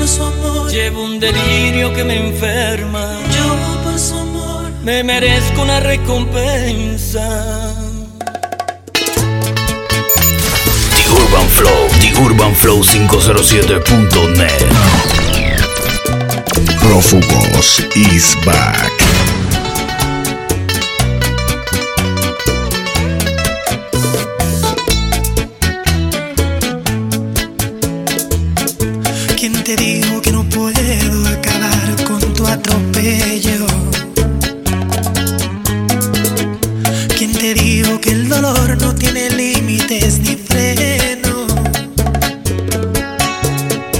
por su amor. Llevo un delirio que me enferma. Yo por su amor. Me merezco una recompensa. The Urban Flow, The Urban Flow 507.net. Prófugos is back. El dolor no tiene límites ni freno?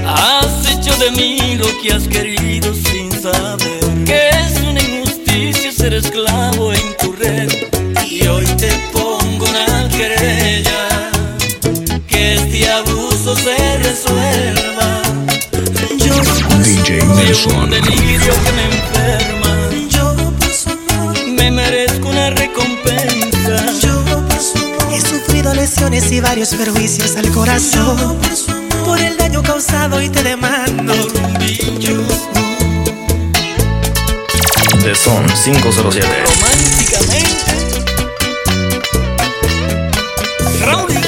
Has hecho de mí lo que has querido sin saber que es una injusticia ser esclavo en tu red. Y hoy te pongo una querella que este abuso se resuelva. Yo DJ un delirio que me y varios perjuicios al corazón. por el daño causado y te demando. The Son 507. románticamente. Raúl.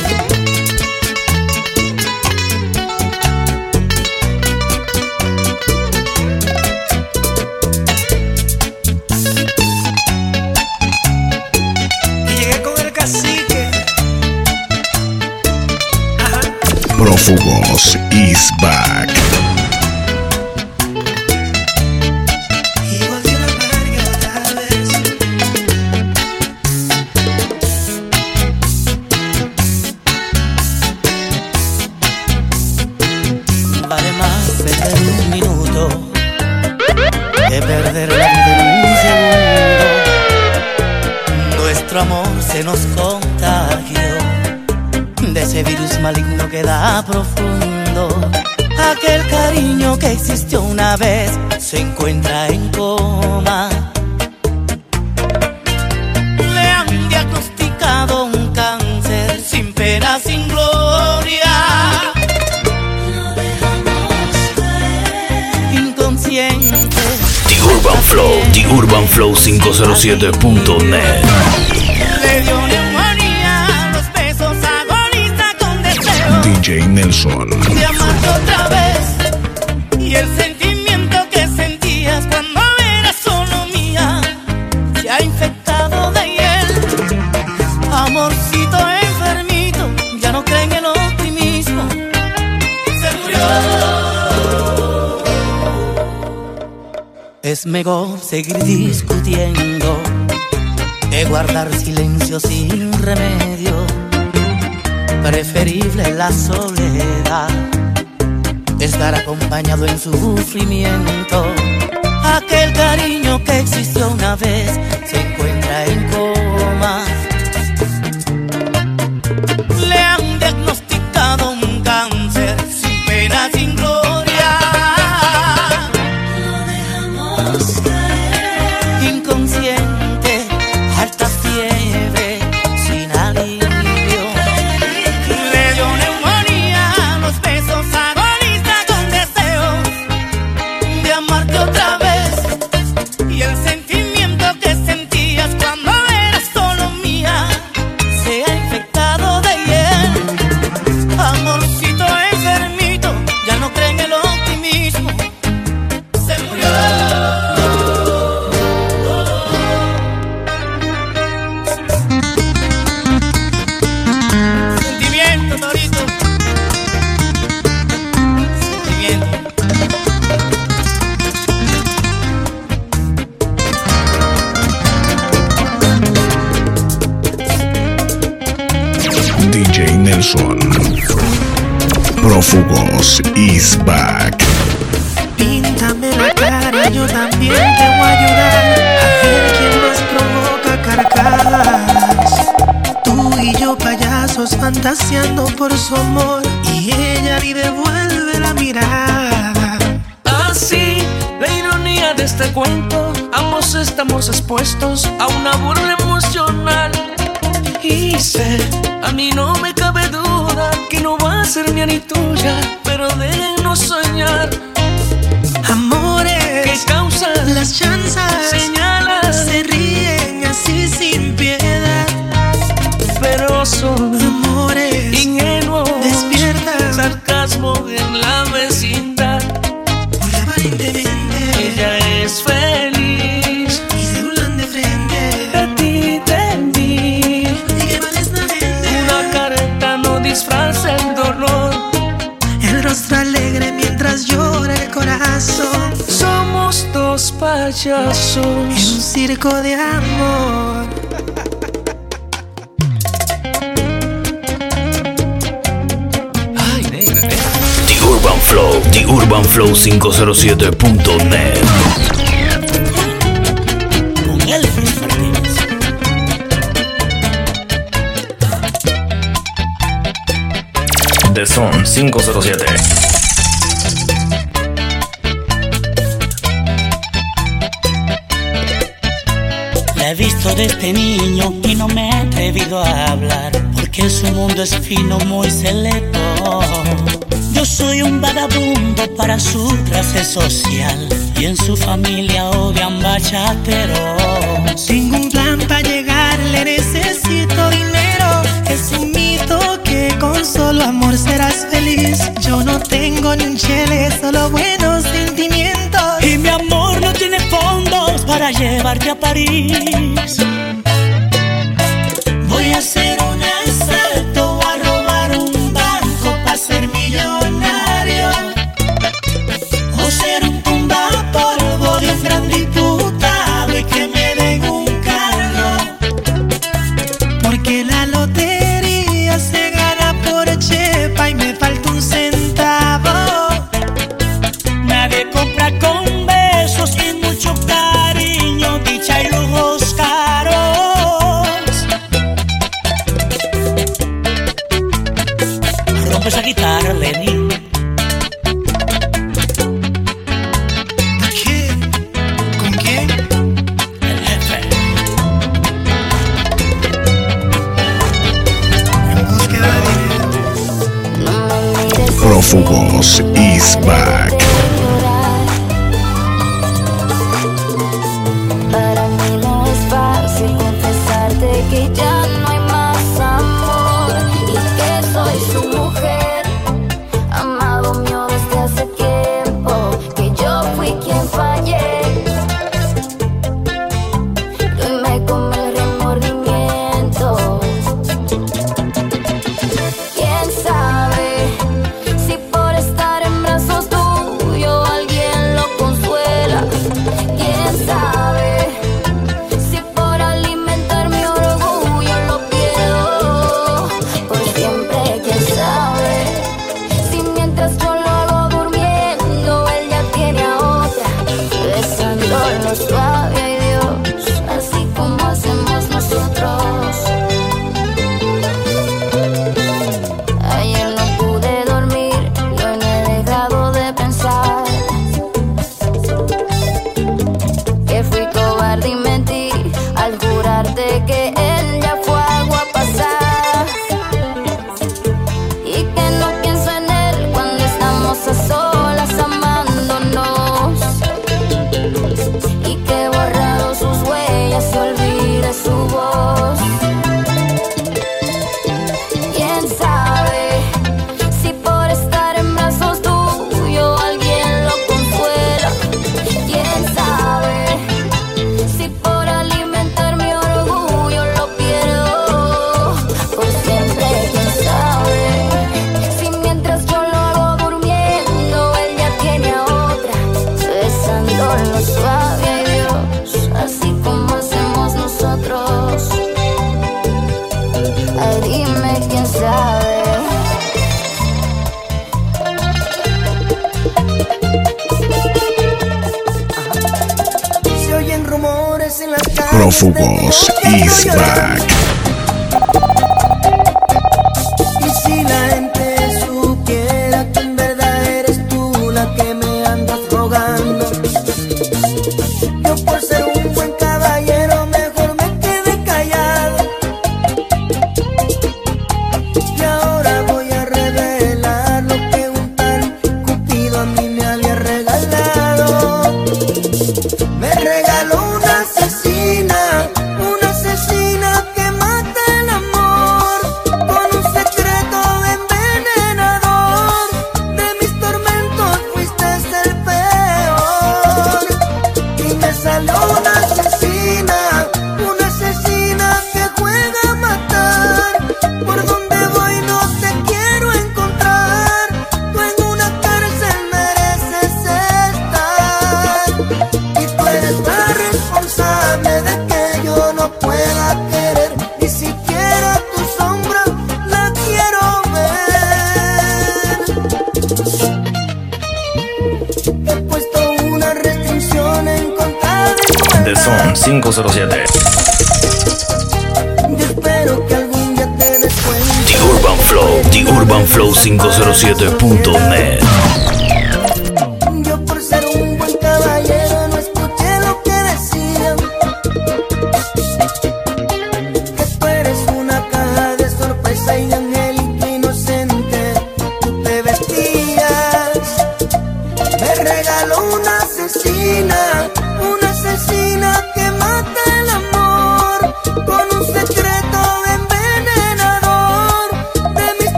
Prófugos is back. Vale más perder un minuto que perder la vida en un segundo. Nuestro amor se nos de ese virus maligno que da profundo. Aquel cariño que existió una vez se encuentra en coma. Le han diagnosticado un cáncer sin pena, sin gloria. inconsciente. The Urban Flow, The Urban Flow 507.net. DJ Nelson. de amarte otra vez. Y el sentimiento que sentías cuando eras solo mía se ha infectado de hiel. Amorcito enfermito, ya no cree en el optimismo. Se murió. Es mejor seguir discutiendo que guardar silencio sin remedio. Preferible la soledad, estar acompañado en sufrimiento. Aquel cariño que existió una vez se encuentra está haciendo por su amor y ella ni devuelve la mirada. Así, la ironía de este cuento, ambos estamos expuestos a una burla emocional. Y sé, a mí no me cabe duda que no va a ser mía ni tuya, pero déjenos soñar. Amores que causan las chanzas, señalas, se ríen así sin piedad. Pero son en la vecindad. Ella es feliz y se burlan de frente. De ti te vi. Y qué mal es la. Una careta no disfraza el dolor. El rostro alegre mientras llora el corazón. Somos dos payasos en un circo de amor. Flow, The Urban Flow 507.net. Con Elvis The Zone 507. he visto desde este niño y no me he atrevido a hablar, porque su mundo es fino, muy selecto. Yo soy un vagabundo para su clase social, y en su familia odian bachateros. Tengo un plan para llegar, le necesito dinero. Es un mito que con solo amor serás feliz. Yo no tengo ni un chile, solo buenos sentimientos para llevarte a París. Voy a hacer un Subos is back. Prófugos is back. de Son 507. The Urban Flow, The Urban Flow 507.net.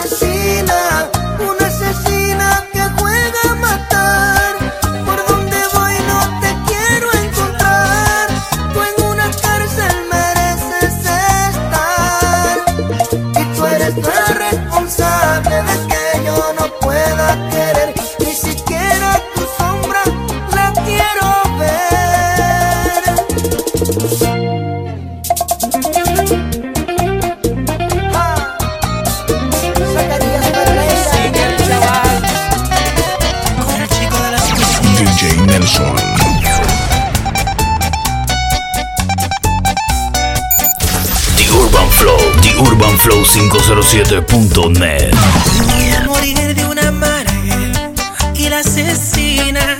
así. UrbanFlow507.net. Morir de una mara, aquí la asesina.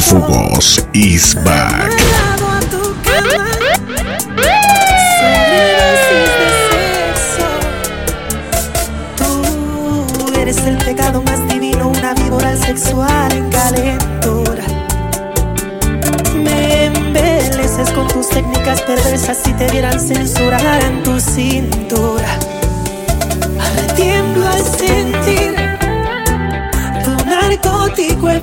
Prófugos is back. Tú eres el pecado más divino, una víbora sexual en calentura. Me embeleces con tus técnicas perversas si te vieran censurar en tu cintura. Ahora tiemblo al sentir tu narcótico en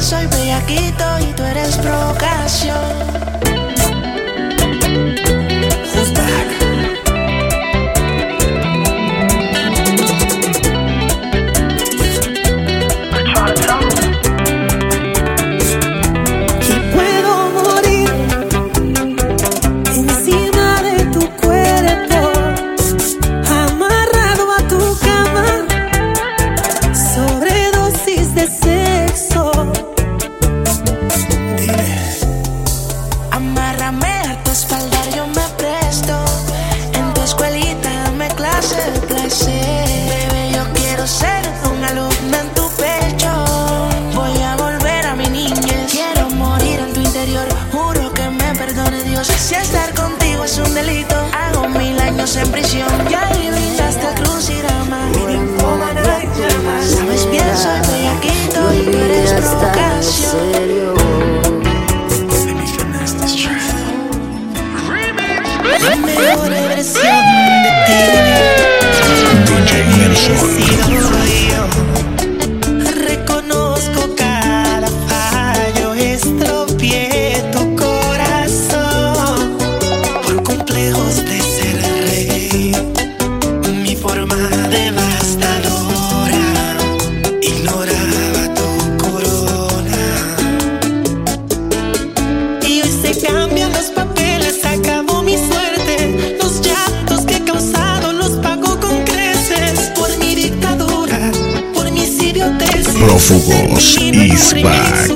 soy bellaquito y tú eres provocación. Flashback.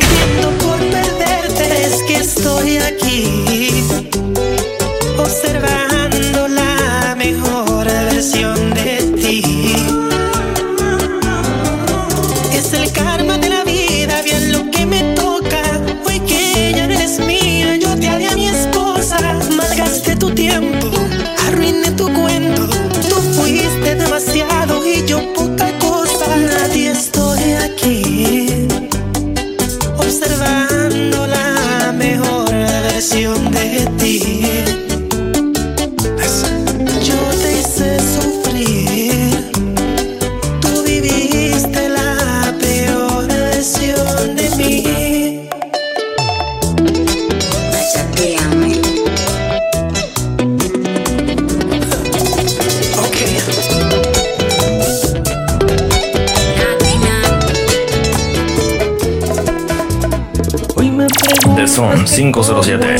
de Son 507.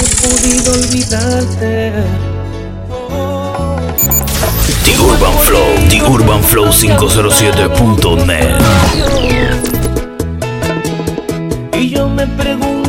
The Urban Flow, The Urban Flow 507.net. Y yo me pregunto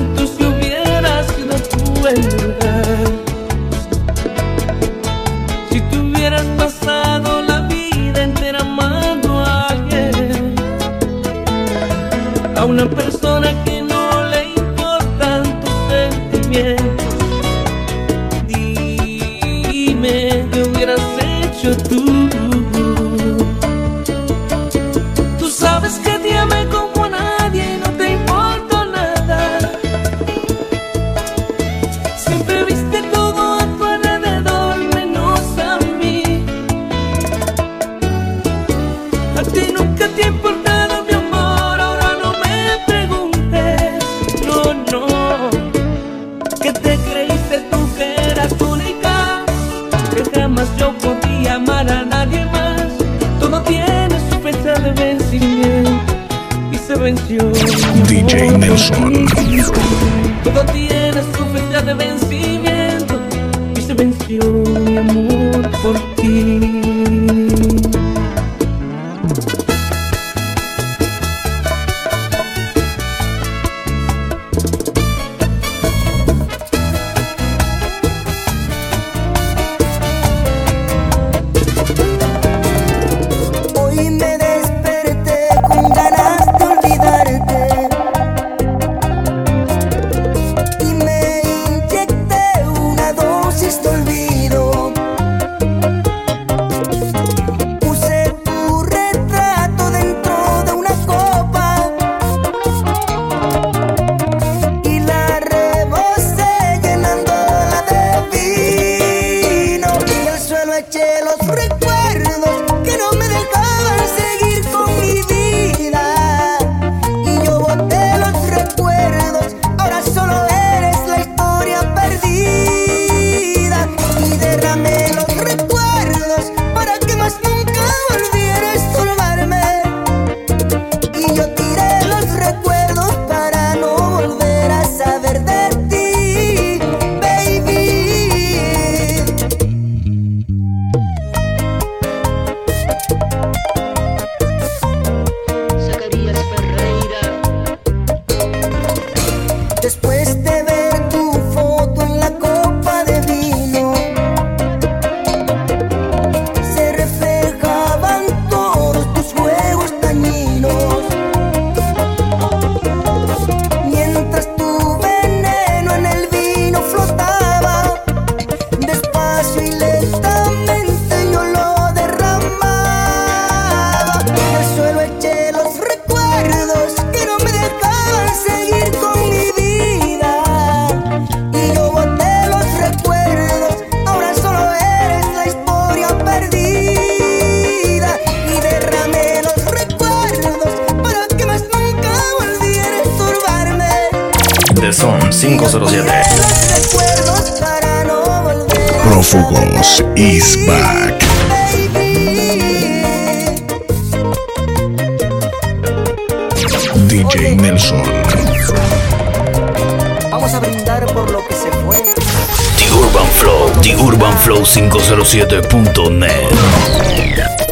507. Prófugos is back. DJ Nelson. Vamos a brindar por lo que se fue. The Urban Flow, The Urban Flow 507.net.